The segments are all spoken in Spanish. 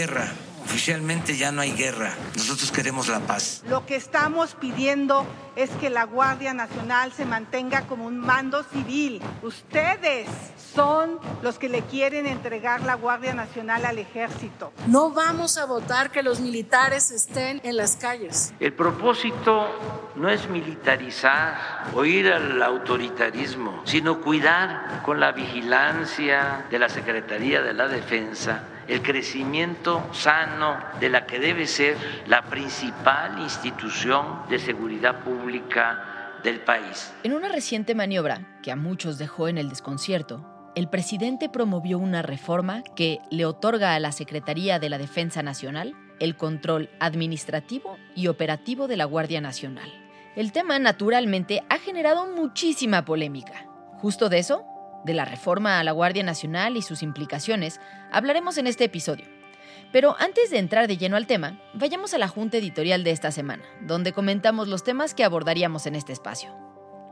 Guerra. Oficialmente ya no hay guerra. Nosotros queremos la paz. Lo que estamos pidiendo es que la Guardia Nacional se mantenga como un mando civil. Ustedes son los que le quieren entregar la Guardia Nacional al ejército. No vamos a votar que los militares estén en las calles. El propósito no es militarizar o ir al autoritarismo, sino cuidar con la vigilancia de la Secretaría de la Defensa el crecimiento sano de la que debe ser la principal institución de seguridad pública del país. En una reciente maniobra que a muchos dejó en el desconcierto, el presidente promovió una reforma que le otorga a la Secretaría de la Defensa Nacional el control administrativo y operativo de la Guardia Nacional. El tema, naturalmente, ha generado muchísima polémica. Justo de eso, de la reforma a la Guardia Nacional y sus implicaciones, hablaremos en este episodio. Pero antes de entrar de lleno al tema, vayamos a la junta editorial de esta semana, donde comentamos los temas que abordaríamos en este espacio.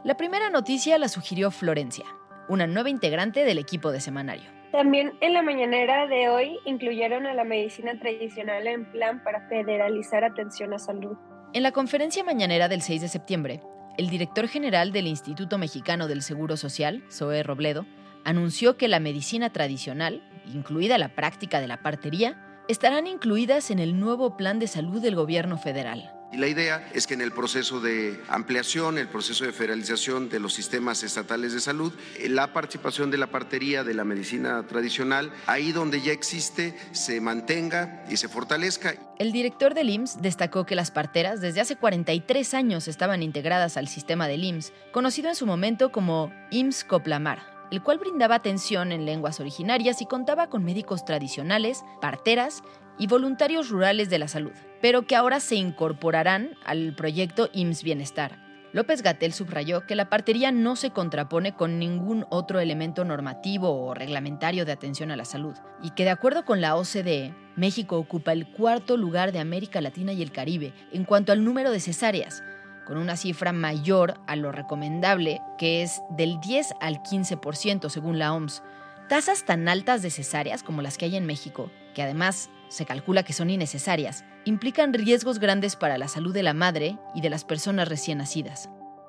La primera noticia la sugirió Florencia, una nueva integrante del equipo de semanario. También en la mañanera de hoy incluyeron a la medicina tradicional en plan para federalizar atención a salud. En la conferencia mañanera del 6 de septiembre, el director general del Instituto Mexicano del Seguro Social, Zoe Robledo, anunció que la medicina tradicional, incluida la práctica de la partería, estarán incluidas en el nuevo plan de salud del gobierno federal. Y la idea es que en el proceso de ampliación, el proceso de federalización de los sistemas estatales de salud, la participación de la partería, de la medicina tradicional, ahí donde ya existe, se mantenga y se fortalezca. El director del IMSS destacó que las parteras desde hace 43 años estaban integradas al sistema del IMSS, conocido en su momento como IMSS Coplamar, el cual brindaba atención en lenguas originarias y contaba con médicos tradicionales, parteras y voluntarios rurales de la salud, pero que ahora se incorporarán al proyecto IMSS Bienestar. López Gatel subrayó que la partería no se contrapone con ningún otro elemento normativo o reglamentario de atención a la salud, y que de acuerdo con la OCDE, México ocupa el cuarto lugar de América Latina y el Caribe en cuanto al número de cesáreas, con una cifra mayor a lo recomendable, que es del 10 al 15% según la OMS. Tasas tan altas de cesáreas como las que hay en México, que además se calcula que son innecesarias, implican riesgos grandes para la salud de la madre y de las personas recién nacidas.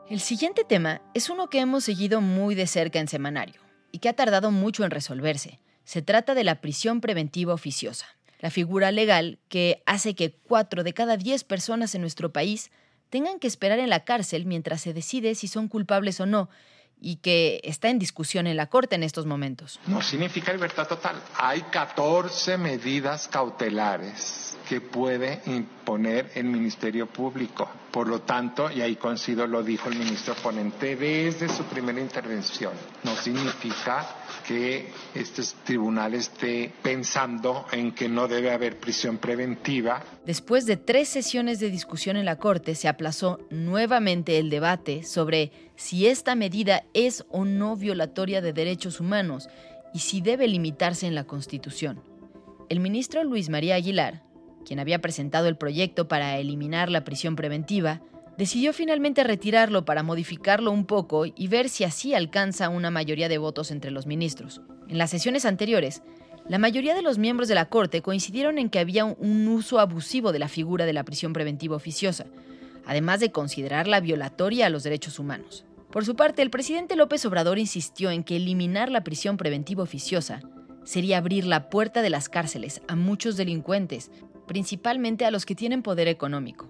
El siguiente tema es uno que hemos seguido muy de cerca en semanario y que ha tardado mucho en resolverse. Se trata de la prisión preventiva oficiosa, la figura legal que hace que 4 de cada 10 personas en nuestro país tengan que esperar en la cárcel mientras se decide si son culpables o no, y que está en discusión en la Corte en estos momentos. No significa libertad total. Hay 14 medidas cautelares que puede imponer el Ministerio Público. Por lo tanto, y ahí coincido, lo dijo el ministro ponente desde su primera intervención, no significa que este tribunal esté pensando en que no debe haber prisión preventiva. Después de tres sesiones de discusión en la Corte, se aplazó nuevamente el debate sobre si esta medida es o no violatoria de derechos humanos y si debe limitarse en la Constitución. El ministro Luis María Aguilar, quien había presentado el proyecto para eliminar la prisión preventiva, decidió finalmente retirarlo para modificarlo un poco y ver si así alcanza una mayoría de votos entre los ministros. En las sesiones anteriores, La mayoría de los miembros de la Corte coincidieron en que había un uso abusivo de la figura de la prisión preventiva oficiosa, además de considerarla violatoria a los derechos humanos. Por su parte, el presidente López Obrador insistió en que eliminar la prisión preventiva oficiosa sería abrir la puerta de las cárceles a muchos delincuentes, principalmente a los que tienen poder económico.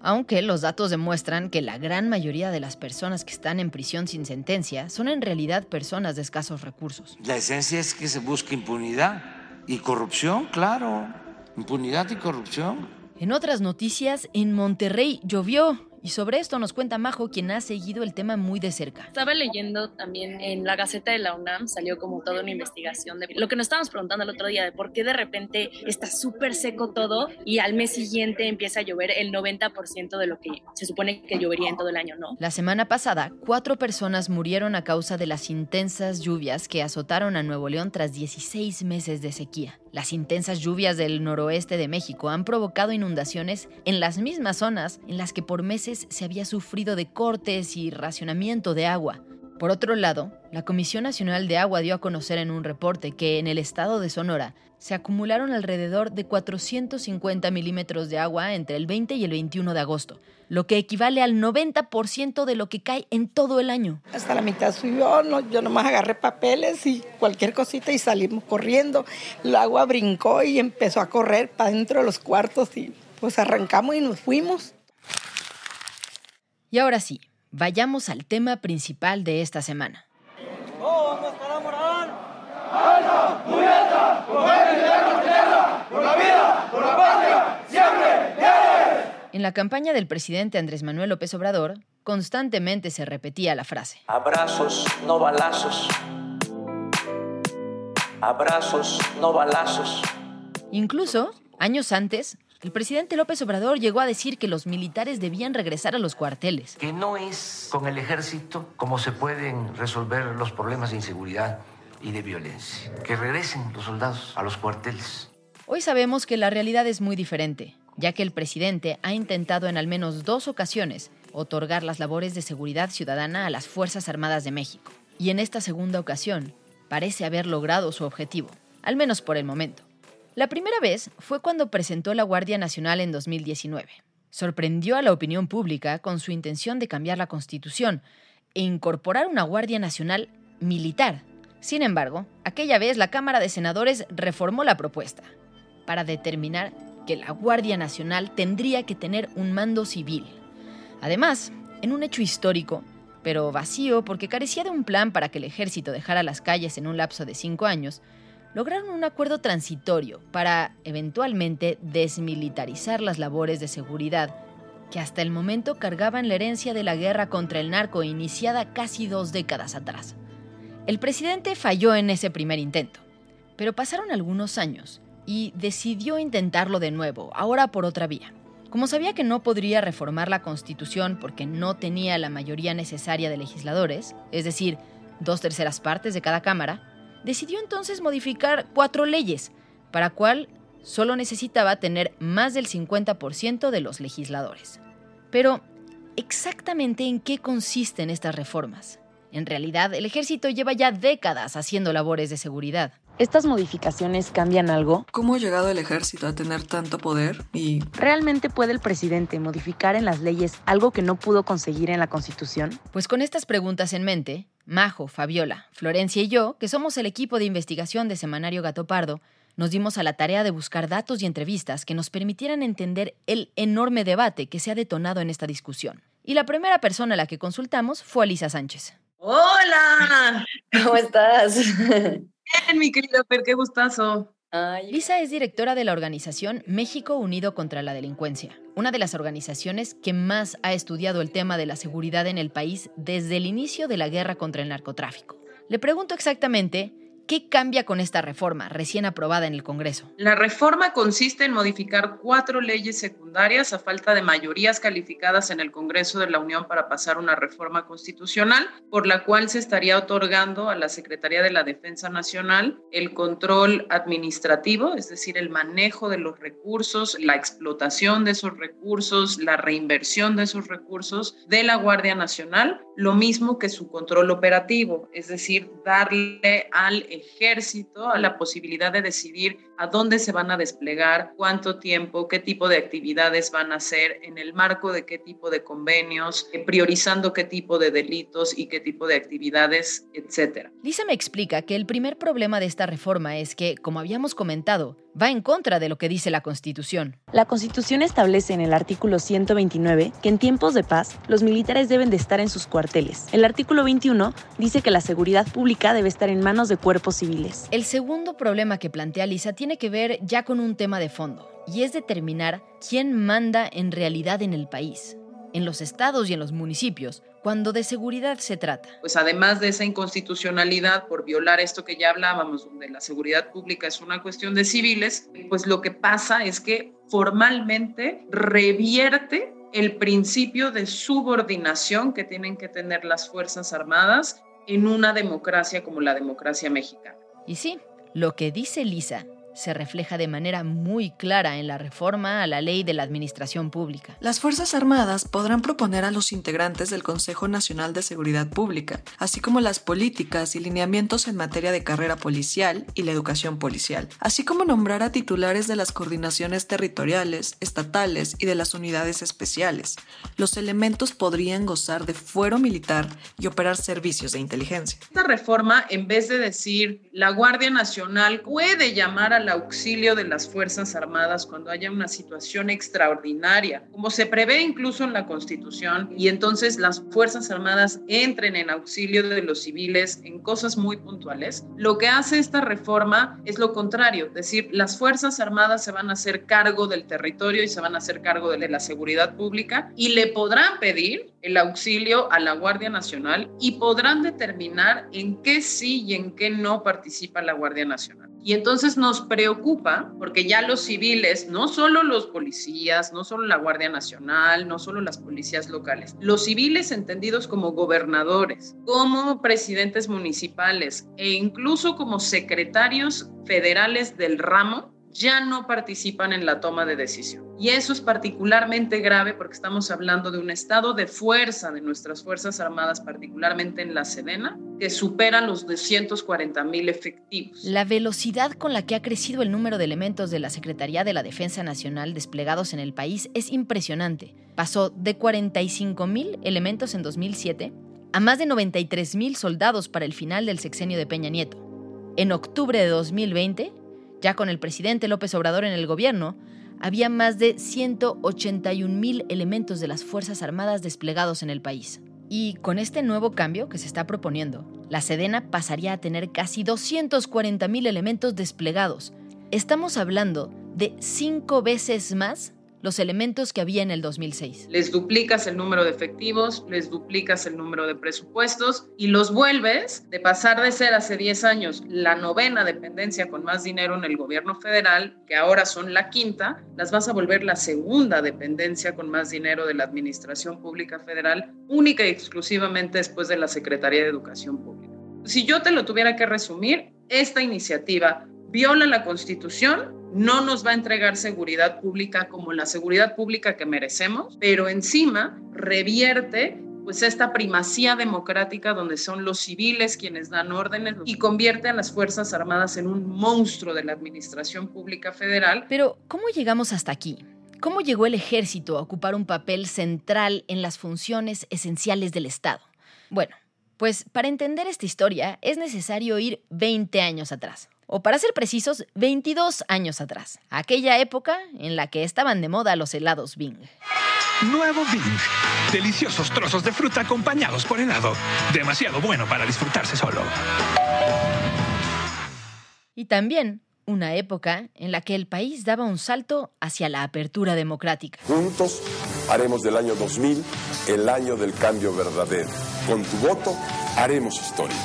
Aunque los datos demuestran que la gran mayoría de las personas que están en prisión sin sentencia son en realidad personas de escasos recursos. La esencia es que se busque impunidad y corrupción, claro, impunidad y corrupción. En otras noticias, en Monterrey llovió y sobre esto nos cuenta Majo, quien ha seguido el tema muy de cerca. Estaba leyendo también en la Gaceta de la UNAM, salió como toda una investigación de lo que nos estábamos preguntando el otro día, de por qué de repente está súper seco todo y al mes siguiente empieza a llover el 90% de lo que se supone que llovería en todo el año, ¿no? La semana pasada, cuatro personas murieron a causa de las intensas lluvias que azotaron a Nuevo León tras 16 meses de sequía. Las intensas lluvias del noroeste de México han provocado inundaciones en las mismas zonas en las que por meses se había sufrido de cortes y racionamiento de agua. Por otro lado, la Comisión Nacional de Agua dio a conocer en un reporte que en el estado de Sonora se acumularon alrededor de 450 milímetros de agua entre el 20 y el 21 de agosto, lo que equivale al 90% de lo que cae en todo el año. Hasta la mitad subió, no, yo nomás agarré papeles y cualquier cosita y salimos corriendo. El agua brincó y empezó a correr para dentro de los cuartos y pues arrancamos y nos fuimos. Y ahora sí, vayamos al tema principal de esta semana. En la campaña del presidente Andrés Manuel López Obrador, constantemente se repetía la frase. Abrazos, no balazos. Abrazos, no balazos. Incluso, años antes, el presidente López Obrador llegó a decir que los militares debían regresar a los cuarteles. Que no es con el ejército como se pueden resolver los problemas de inseguridad y de violencia. Que regresen los soldados a los cuarteles. Hoy sabemos que la realidad es muy diferente, ya que el presidente ha intentado en al menos dos ocasiones otorgar las labores de seguridad ciudadana a las Fuerzas Armadas de México. Y en esta segunda ocasión parece haber logrado su objetivo, al menos por el momento. La primera vez fue cuando presentó la Guardia Nacional en 2019. Sorprendió a la opinión pública con su intención de cambiar la Constitución e incorporar una Guardia Nacional militar. Sin embargo, aquella vez la Cámara de Senadores reformó la propuesta para determinar que la Guardia Nacional tendría que tener un mando civil. Además, en un hecho histórico, pero vacío porque carecía de un plan para que el ejército dejara las calles en un lapso de cinco años, lograron un acuerdo transitorio para, eventualmente, desmilitarizar las labores de seguridad que hasta el momento cargaban la herencia de la guerra contra el narco iniciada casi dos décadas atrás. El presidente falló en ese primer intento, pero pasaron algunos años y decidió intentarlo de nuevo, ahora por otra vía. Como sabía que no podría reformar la constitución porque no tenía la mayoría necesaria de legisladores, es decir, dos terceras partes de cada cámara, decidió entonces modificar cuatro leyes, para cual solo necesitaba tener más del 50% de los legisladores. Pero, ¿exactamente en qué consisten estas reformas? En realidad, el ejército lleva ya décadas haciendo labores de seguridad. ¿Estas modificaciones cambian algo? ¿Cómo ha llegado el ejército a tener tanto poder? Y ¿Realmente puede el presidente modificar en las leyes algo que no pudo conseguir en la Constitución? Pues con estas preguntas en mente, Majo, Fabiola, Florencia y yo, que somos el equipo de investigación de Semanario Gato Pardo, nos dimos a la tarea de buscar datos y entrevistas que nos permitieran entender el enorme debate que se ha detonado en esta discusión. Y la primera persona a la que consultamos fue Alisa Sánchez. Hola, ¿cómo estás? Bien, mi querida Per, qué gustazo. Lisa es directora de la organización México Unido contra la Delincuencia, una de las organizaciones que más ha estudiado el tema de la seguridad en el país desde el inicio de la guerra contra el narcotráfico. Le pregunto exactamente ¿Qué cambia con esta reforma recién aprobada en el Congreso? La reforma consiste en modificar cuatro leyes secundarias a falta de mayorías calificadas en el Congreso de la Unión para pasar una reforma constitucional, por la cual se estaría otorgando a la Secretaría de la Defensa Nacional el control administrativo, es decir, el manejo de los recursos, la explotación de esos recursos, la reinversión de esos recursos de la Guardia Nacional, lo mismo que su control operativo, es decir, darle al ejército la posibilidad de decidir a dónde se van a desplegar, cuánto tiempo, qué tipo de actividades van a hacer, en el marco de qué tipo de convenios, eh, priorizando qué tipo de delitos y qué tipo de actividades, etcétera. Lisa me explica que el primer problema de esta reforma es que, como habíamos comentado, va en contra de lo que dice la Constitución. La Constitución establece en el artículo 129 que en tiempos de paz los militares deben de estar en sus cuarteles. El artículo 21 dice que la seguridad pública debe estar en manos de cuerpos civiles. El segundo problema que plantea Lisa tiene que ver ya con un tema de fondo, y es determinar quién manda en realidad en el país en los estados y en los municipios cuando de seguridad se trata. Pues además de esa inconstitucionalidad por violar esto que ya hablábamos, donde la seguridad pública es una cuestión de civiles, pues lo que pasa es que formalmente revierte el principio de subordinación que tienen que tener las Fuerzas Armadas en una democracia como la democracia mexicana. Y sí, lo que dice Lisa se refleja de manera muy clara en la reforma a la ley de la administración pública. Las Fuerzas Armadas podrán proponer a los integrantes del Consejo Nacional de Seguridad Pública, así como las políticas y lineamientos en materia de carrera policial y la educación policial, así como nombrar a titulares de las coordinaciones territoriales, estatales y de las unidades especiales. Los elementos podrían gozar de fuero militar y operar servicios de inteligencia. Esta reforma, en vez de decir la Guardia Nacional puede llamar a al auxilio de las Fuerzas Armadas cuando haya una situación extraordinaria, como se prevé incluso en la Constitución, y entonces las Fuerzas Armadas entren en auxilio de los civiles en cosas muy puntuales. Lo que hace esta reforma es lo contrario, es decir, las Fuerzas Armadas se van a hacer cargo del territorio y se van a hacer cargo de la seguridad pública y le podrán pedir el auxilio a la Guardia Nacional y podrán determinar en qué sí y en qué no participa la Guardia Nacional. Y entonces nos preocupa porque ya los civiles, no solo los policías, no solo la Guardia Nacional, no solo las policías locales, los civiles entendidos como gobernadores, como presidentes municipales e incluso como secretarios federales del ramo, ya no participan en la toma de decisión. Y eso es particularmente grave porque estamos hablando de un estado de fuerza de nuestras Fuerzas Armadas, particularmente en la Sedena, que supera los 240 mil efectivos. La velocidad con la que ha crecido el número de elementos de la Secretaría de la Defensa Nacional desplegados en el país es impresionante. Pasó de 45 mil elementos en 2007 a más de 93 mil soldados para el final del sexenio de Peña Nieto. En octubre de 2020, ya con el presidente López Obrador en el gobierno, había más de 181 mil elementos de las Fuerzas Armadas desplegados en el país. Y con este nuevo cambio que se está proponiendo, la Sedena pasaría a tener casi 240 mil elementos desplegados. Estamos hablando de cinco veces más los elementos que había en el 2006. Les duplicas el número de efectivos, les duplicas el número de presupuestos y los vuelves de pasar de ser hace 10 años la novena dependencia con más dinero en el gobierno federal, que ahora son la quinta, las vas a volver la segunda dependencia con más dinero de la Administración Pública Federal, única y exclusivamente después de la Secretaría de Educación Pública. Si yo te lo tuviera que resumir, esta iniciativa viola la Constitución, no nos va a entregar seguridad pública como la seguridad pública que merecemos, pero encima revierte pues esta primacía democrática donde son los civiles quienes dan órdenes y convierte a las Fuerzas Armadas en un monstruo de la administración pública federal. Pero, ¿cómo llegamos hasta aquí? ¿Cómo llegó el ejército a ocupar un papel central en las funciones esenciales del Estado? Bueno, pues para entender esta historia es necesario ir 20 años atrás o para ser precisos, 22 años atrás, aquella época en la que estaban de moda los helados Bing. Nuevo Bing. Deliciosos trozos de fruta acompañados por helado. Demasiado bueno para disfrutarse solo. Y también una época en la que el país daba un salto hacia la apertura democrática. Juntos haremos del año 2000 el año del cambio verdadero. Con tu voto haremos historia.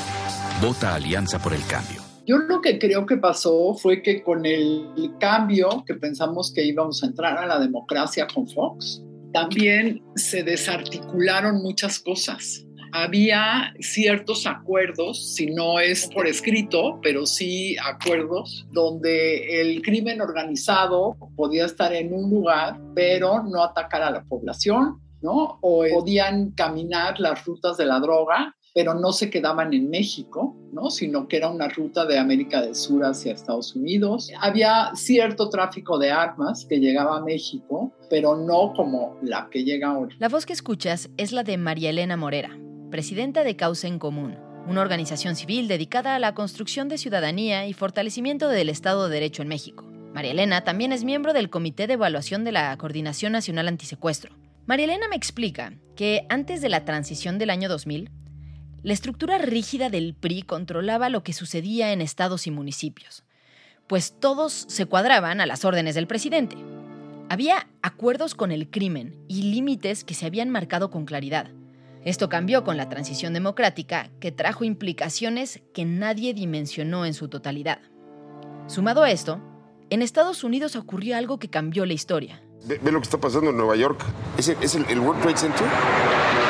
Vota Alianza por el Cambio. Yo lo que creo que pasó fue que con el cambio que pensamos que íbamos a entrar a la democracia con Fox, también se desarticularon muchas cosas. Había ciertos acuerdos, si no es por escrito, pero sí acuerdos, donde el crimen organizado podía estar en un lugar, pero no atacar a la población, ¿no? O podían caminar las rutas de la droga pero no se quedaban en México, ¿no? sino que era una ruta de América del Sur hacia Estados Unidos. Había cierto tráfico de armas que llegaba a México, pero no como la que llega ahora. La voz que escuchas es la de María Elena Morera, presidenta de Causa en Común, una organización civil dedicada a la construcción de ciudadanía y fortalecimiento del Estado de Derecho en México. María Elena también es miembro del Comité de Evaluación de la Coordinación Nacional Antisecuestro. María Elena me explica que antes de la transición del año 2000, la estructura rígida del PRI controlaba lo que sucedía en estados y municipios, pues todos se cuadraban a las órdenes del presidente. Había acuerdos con el crimen y límites que se habían marcado con claridad. Esto cambió con la transición democrática, que trajo implicaciones que nadie dimensionó en su totalidad. Sumado a esto, en Estados Unidos ocurrió algo que cambió la historia. Ve, lo que está pasando en Nueva York. ¿Es el, es el, World Trade Center?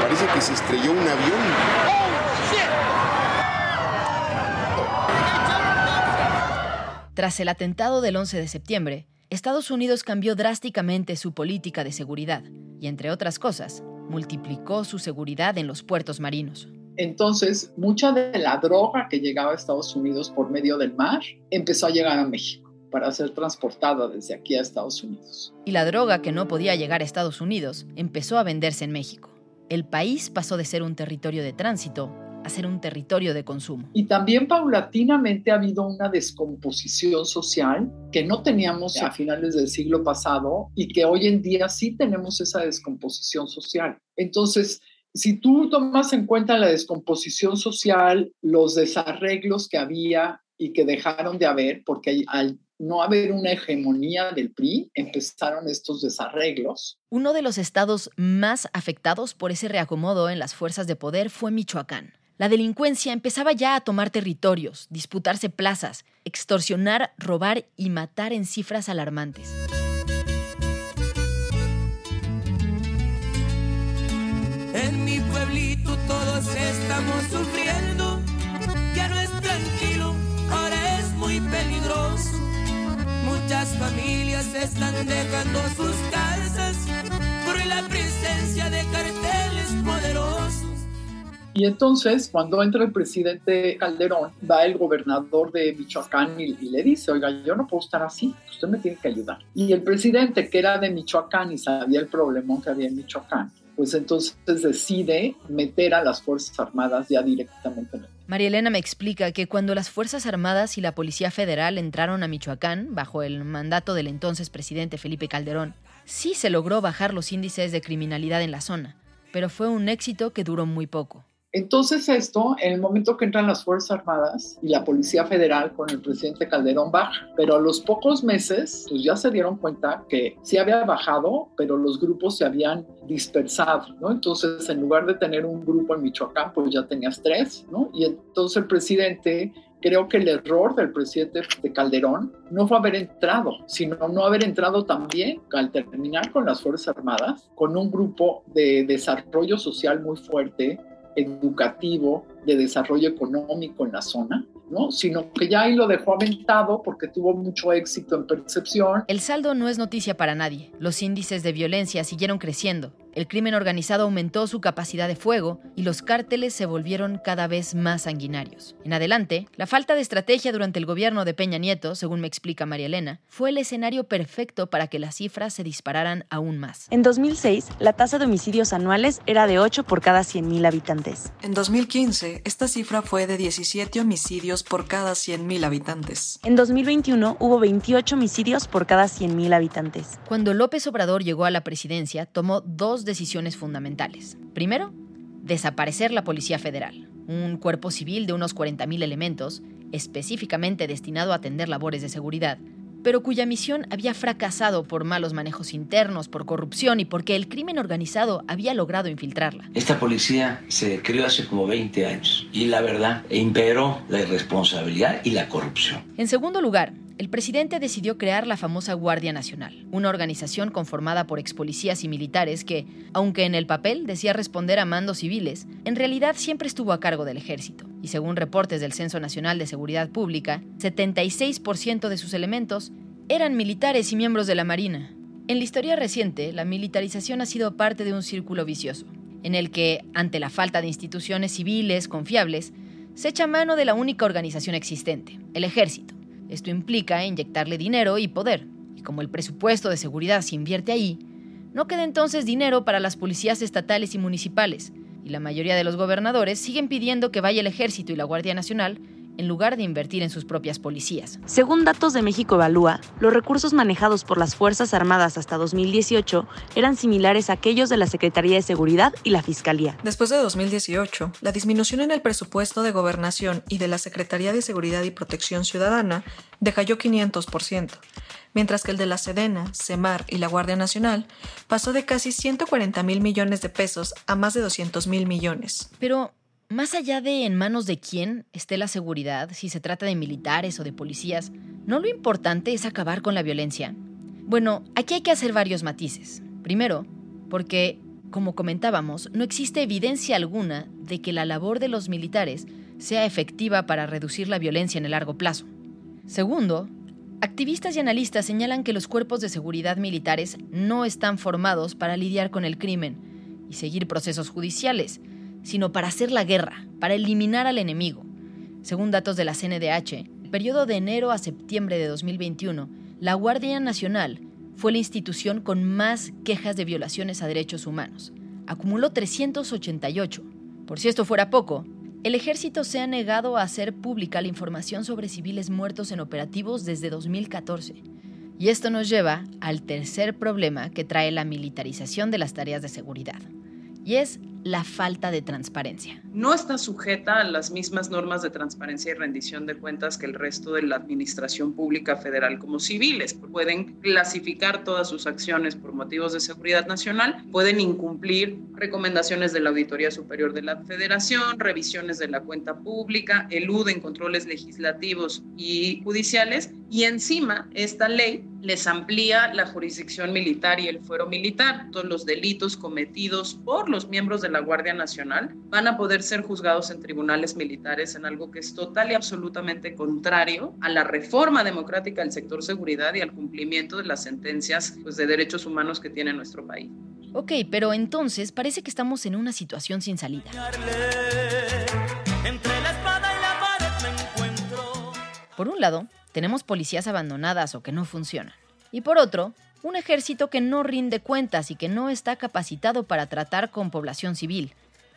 Parece que se estrelló un avión. Tras el atentado del 11 de septiembre, Estados Unidos cambió drásticamente su política de seguridad y, entre otras cosas, multiplicó su seguridad en los puertos marinos. Entonces, mucha de la droga que llegaba a Estados Unidos por medio del mar empezó a llegar a México para ser transportada desde aquí a Estados Unidos. Y la droga que no podía llegar a Estados Unidos empezó a venderse en México. El país pasó de ser un territorio de tránsito a ser un territorio de consumo. Y también paulatinamente ha habido una descomposición social que no teníamos a finales del siglo pasado y que hoy en día sí tenemos esa descomposición social. Entonces, si tú tomas en cuenta la descomposición social, los desarreglos que había y que dejaron de haber, porque al no haber una hegemonía del PRI, empezaron estos desarreglos. Uno de los estados más afectados por ese reacomodo en las fuerzas de poder fue Michoacán. La delincuencia empezaba ya a tomar territorios, disputarse plazas, extorsionar, robar y matar en cifras alarmantes. En mi pueblito todos estamos sufriendo, ya no es tranquilo, ahora es muy peligroso. Muchas familias están dejando sus casas por la presencia de carteles. Y entonces, cuando entra el presidente Calderón, va el gobernador de Michoacán y, le dice, oiga, yo no puedo estar así, usted me tiene que ayudar. Y el presidente, que era de Michoacán y sabía el problema que había en Michoacán, pues entonces decide meter a las Fuerzas Armadas ya directamente en el María Elena me explica que cuando las Fuerzas Armadas y la Policía Federal entraron a Michoacán, bajo el mandato del entonces presidente Felipe Calderón, sí se logró bajar los índices de criminalidad en la zona, pero fue un éxito que duró muy poco. Entonces esto, en el momento que entran las Fuerzas Armadas y la Policía Federal con el presidente Calderón baja, pero a los pocos meses pues ya se dieron cuenta que sí había bajado, pero los grupos se habían dispersado, ¿no? Entonces en lugar de tener un grupo en Michoacán, pues ya tenías tres, ¿no? Y entonces el presidente creo que el error del presidente de Calderón no fue haber entrado, sino no haber entrado también al terminar con las Fuerzas Armadas, con un grupo de desarrollo social muy fuerte, educativo, de desarrollo económico en la zona, ¿no? Sino que ya ahí lo dejó aventado porque tuvo mucho éxito en percepción. El saldo no es noticia para nadie. Los índices de violencia siguieron creciendo. El crimen organizado aumentó su capacidad de fuego y los cárteles se volvieron cada vez más sanguinarios. En adelante, la falta de estrategia durante el gobierno de Peña Nieto, según me explica María Elena, fue el escenario perfecto para que las cifras se dispararan aún más. En 2006, la tasa de homicidios anuales era de 8 por cada 100.000 habitantes. En 2015, esta cifra fue de 17 homicidios por cada 100.000 habitantes. En 2021 hubo 28 homicidios por cada 100.000 habitantes. Cuando López Obrador llegó a la presidencia, tomó dos decisiones fundamentales. Primero, desaparecer la Policía Federal, un cuerpo civil de unos 40.000 elementos, específicamente destinado a atender labores de seguridad, pero cuya misión había fracasado por malos manejos internos, por corrupción y porque el crimen organizado había logrado infiltrarla. Esta policía se creó hace como 20 años y la verdad imperó la irresponsabilidad y la corrupción. En segundo lugar, el presidente decidió crear la famosa Guardia Nacional, una organización conformada por expolicías y militares que, aunque en el papel decía responder a mandos civiles, en realidad siempre estuvo a cargo del ejército. Y según reportes del Censo Nacional de Seguridad Pública, 76% de sus elementos eran militares y miembros de la Marina. En la historia reciente, la militarización ha sido parte de un círculo vicioso. en el que, ante la falta de instituciones civiles confiables, se echa mano de la única organización existente, el ejército. Esto implica inyectarle dinero y poder, y como el presupuesto de seguridad se invierte ahí, no queda entonces dinero para las policías estatales y municipales, y la mayoría de los gobernadores siguen pidiendo que vaya el ejército y la Guardia Nacional en lugar de invertir en sus propias policías. Según datos de México Evalúa, los recursos manejados por las Fuerzas Armadas hasta 2018 eran similares a aquellos de la Secretaría de Seguridad y la Fiscalía. Después de 2018, la disminución en el presupuesto de gobernación y de la Secretaría de Seguridad y Protección Ciudadana decayó 500%, mientras que el de la Sedena, CEMAR y la Guardia Nacional pasó de casi 140 mil millones de pesos a más de 200 mil millones. Pero más allá de en manos de quién esté la seguridad, si se trata de militares o de policías, ¿no lo importante es acabar con la violencia? Bueno, aquí hay que hacer varios matices. Primero, porque, como comentábamos, no existe evidencia alguna de que la labor de los militares sea efectiva para reducir la violencia en el largo plazo. Segundo, activistas y analistas señalan que los cuerpos de seguridad militares no están formados para lidiar con el crimen y seguir procesos judiciales, sino para hacer la guerra, para eliminar al enemigo. Según datos de la CNDH, el periodo de enero a septiembre de 2021, la Guardia Nacional fue la institución con más quejas de violaciones a derechos humanos. Acumuló 388. Por si esto fuera poco, el ejército se ha negado a hacer pública la información sobre civiles muertos en operativos desde 2014. Y esto nos lleva al tercer problema que trae la militarización de las tareas de seguridad, y es la falta de transparencia. No está sujeta a las mismas normas de transparencia y rendición de cuentas que el resto de la administración pública federal como civiles. Pueden clasificar todas sus acciones por motivos de seguridad nacional, pueden incumplir recomendaciones de la Auditoría Superior de la Federación, revisiones de la cuenta pública, eluden controles legislativos y judiciales y encima esta ley les amplía la jurisdicción militar y el fuero militar. Todos los delitos cometidos por los miembros de la Guardia Nacional van a poder ser juzgados en tribunales militares en algo que es total y absolutamente contrario a la reforma democrática del sector seguridad y al cumplimiento de las sentencias pues, de derechos humanos que tiene nuestro país. Ok, pero entonces parece que estamos en una situación sin salida. Por un lado, tenemos policías abandonadas o que no funcionan. Y por otro, un ejército que no rinde cuentas y que no está capacitado para tratar con población civil.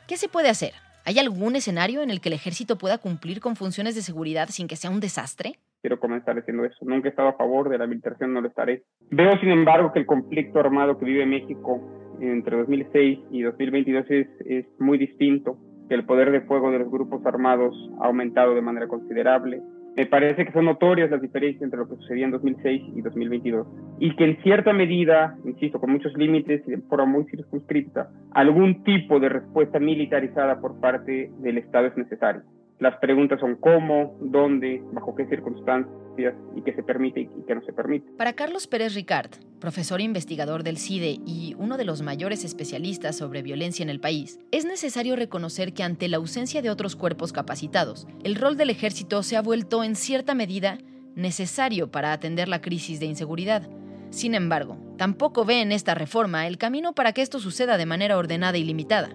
¿Qué se puede hacer? ¿Hay algún escenario en el que el ejército pueda cumplir con funciones de seguridad sin que sea un desastre? Quiero comenzar diciendo eso. Nunca he estado a favor de la militarización, no lo estaré. Veo, sin embargo, que el conflicto armado que vive México entre 2006 y 2022 es, es muy distinto, que el poder de fuego de los grupos armados ha aumentado de manera considerable, me parece que son notorias las diferencias entre lo que sucedía en 2006 y 2022 y que en cierta medida, insisto, con muchos límites y de forma muy circunscripta, algún tipo de respuesta militarizada por parte del Estado es necesario. Las preguntas son cómo, dónde, bajo qué circunstancias y qué se permite y qué no se permite. Para Carlos Pérez Ricard, profesor e investigador del CIDE y uno de los mayores especialistas sobre violencia en el país, es necesario reconocer que ante la ausencia de otros cuerpos capacitados, el rol del ejército se ha vuelto en cierta medida necesario para atender la crisis de inseguridad. Sin embargo, tampoco ve en esta reforma el camino para que esto suceda de manera ordenada y limitada.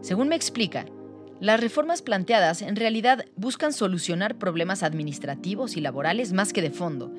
Según me explica, las reformas planteadas en realidad buscan solucionar problemas administrativos y laborales más que de fondo,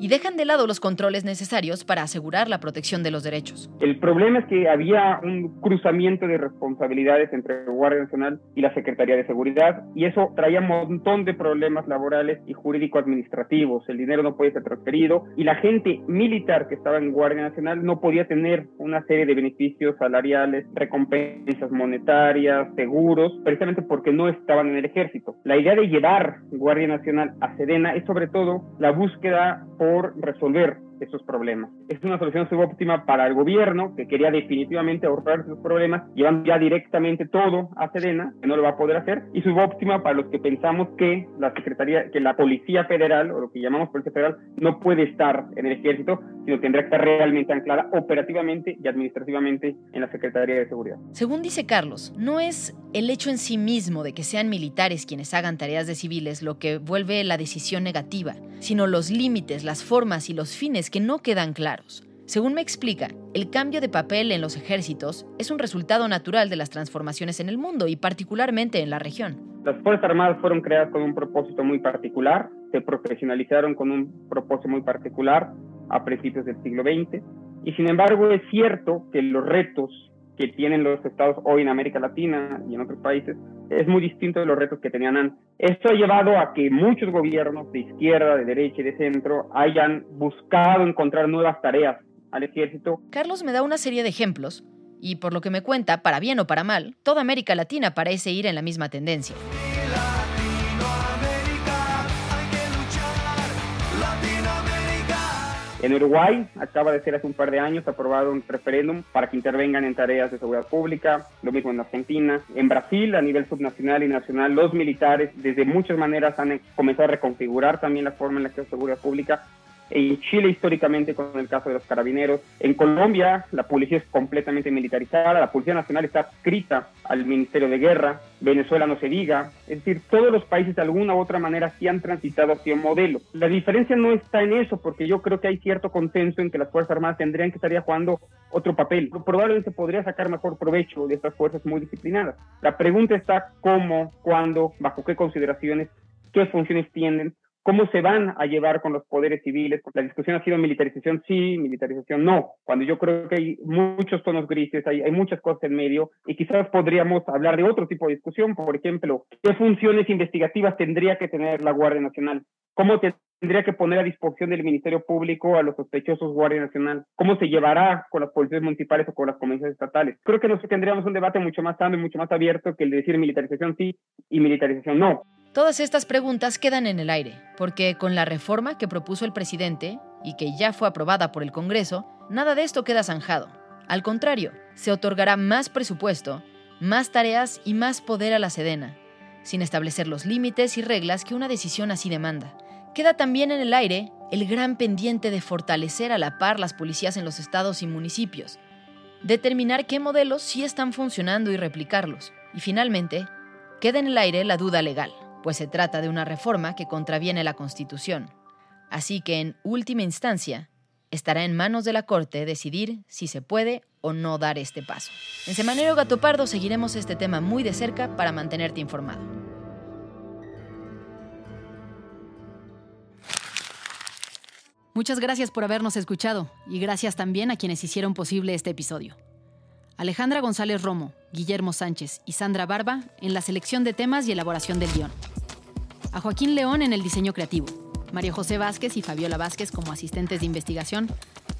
y dejan de lado los controles necesarios para asegurar la protección de los derechos. El problema es que había un cruzamiento de responsabilidades entre Guardia Nacional y la Secretaría de Seguridad y eso traía un montón de problemas laborales y jurídico-administrativos. El dinero no podía ser transferido y la gente militar que estaba en Guardia Nacional no podía tener una serie de beneficios salariales, recompensas monetarias, seguros, precisamente porque no estaban en el ejército. La idea de llevar Guardia Nacional a Sedena es sobre todo la búsqueda por resolver esos problemas. Es una solución subóptima para el gobierno que quería definitivamente ahorrar esos problemas, llevando ya directamente todo a Sedena, que no lo va a poder hacer, y subóptima para los que pensamos que la Secretaría, que la Policía Federal, o lo que llamamos Policía Federal, no puede estar en el ejército, sino tendrá que estar realmente anclada operativamente y administrativamente en la Secretaría de Seguridad. Según dice Carlos, no es el hecho en sí mismo de que sean militares quienes hagan tareas de civiles lo que vuelve la decisión negativa, sino los límites, las formas y los fines que no quedan claros. Según me explica, el cambio de papel en los ejércitos es un resultado natural de las transformaciones en el mundo y particularmente en la región. Las Fuerzas Armadas fueron creadas con un propósito muy particular, se profesionalizaron con un propósito muy particular a principios del siglo XX y sin embargo es cierto que los retos que tienen los estados hoy en América Latina y en otros países es muy distinto de los retos que tenían antes. Esto ha llevado a que muchos gobiernos de izquierda, de derecha y de centro hayan buscado encontrar nuevas tareas al ejército. Carlos me da una serie de ejemplos y por lo que me cuenta, para bien o para mal, toda América Latina parece ir en la misma tendencia. En Uruguay acaba de ser hace un par de años aprobado un referéndum para que intervengan en tareas de seguridad pública, lo mismo en Argentina. En Brasil, a nivel subnacional y nacional, los militares desde muchas maneras han comenzado a reconfigurar también la forma en la que es seguridad pública en Chile históricamente con el caso de los carabineros. En Colombia la policía es completamente militarizada, la Policía Nacional está adscrita al Ministerio de Guerra, Venezuela no se diga, es decir, todos los países de alguna u otra manera sí han transitado hacia un modelo. La diferencia no está en eso, porque yo creo que hay cierto consenso en que las Fuerzas Armadas tendrían que estar jugando otro papel. Probablemente podría sacar mejor provecho de estas fuerzas muy disciplinadas. La pregunta está cómo, cuándo, bajo qué consideraciones, qué funciones tienen ¿Cómo se van a llevar con los poderes civiles? La discusión ha sido militarización sí, militarización no, cuando yo creo que hay muchos tonos grises, hay, muchas cosas en medio y quizás podríamos hablar de otro tipo de discusión, por ejemplo, ¿qué funciones investigativas tendría que tener la Guardia Nacional? ¿Cómo tendría que poner a disposición del Ministerio Público a los sospechosos Guardia Nacional? ¿Cómo se llevará con las policías municipales o con las comisiones estatales? Creo que nosotros tendríamos un debate mucho más sano y mucho más abierto que el de decir militarización sí y militarización no. Todas estas preguntas quedan en el aire, porque con la reforma que propuso el presidente y que ya fue aprobada por el Congreso, nada de esto queda zanjado. Al contrario, se otorgará más presupuesto, más tareas y más poder a la Sedena, sin establecer los límites y reglas que una decisión así demanda. Queda también en el aire el gran pendiente de fortalecer a la par las policías en los estados y municipios, determinar qué modelos sí están funcionando y replicarlos, y finalmente, queda en el aire la duda legal pues se trata de una reforma que contraviene la Constitución. Así que, en última instancia, estará en manos de la Corte decidir si se puede o no dar este paso. En Semanero Gato Pardo seguiremos este tema muy de cerca para mantenerte informado. Muchas gracias por habernos escuchado y gracias también a quienes hicieron posible este episodio. Alejandra González Romo, Guillermo Sánchez y Sandra Barba en la selección de temas y elaboración del guion. A Joaquín León en el diseño creativo. María José Vázquez y Fabiola Vázquez como asistentes de investigación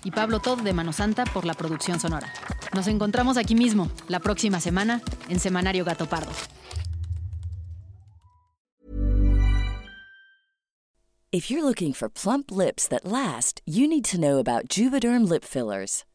y Pablo Todd de Mano Santa por la producción sonora. Nos encontramos aquí mismo, la próxima semana, en Semanario Gato Pardo. If you're looking for plump lips that last, you need to know about Juvederm lip fillers.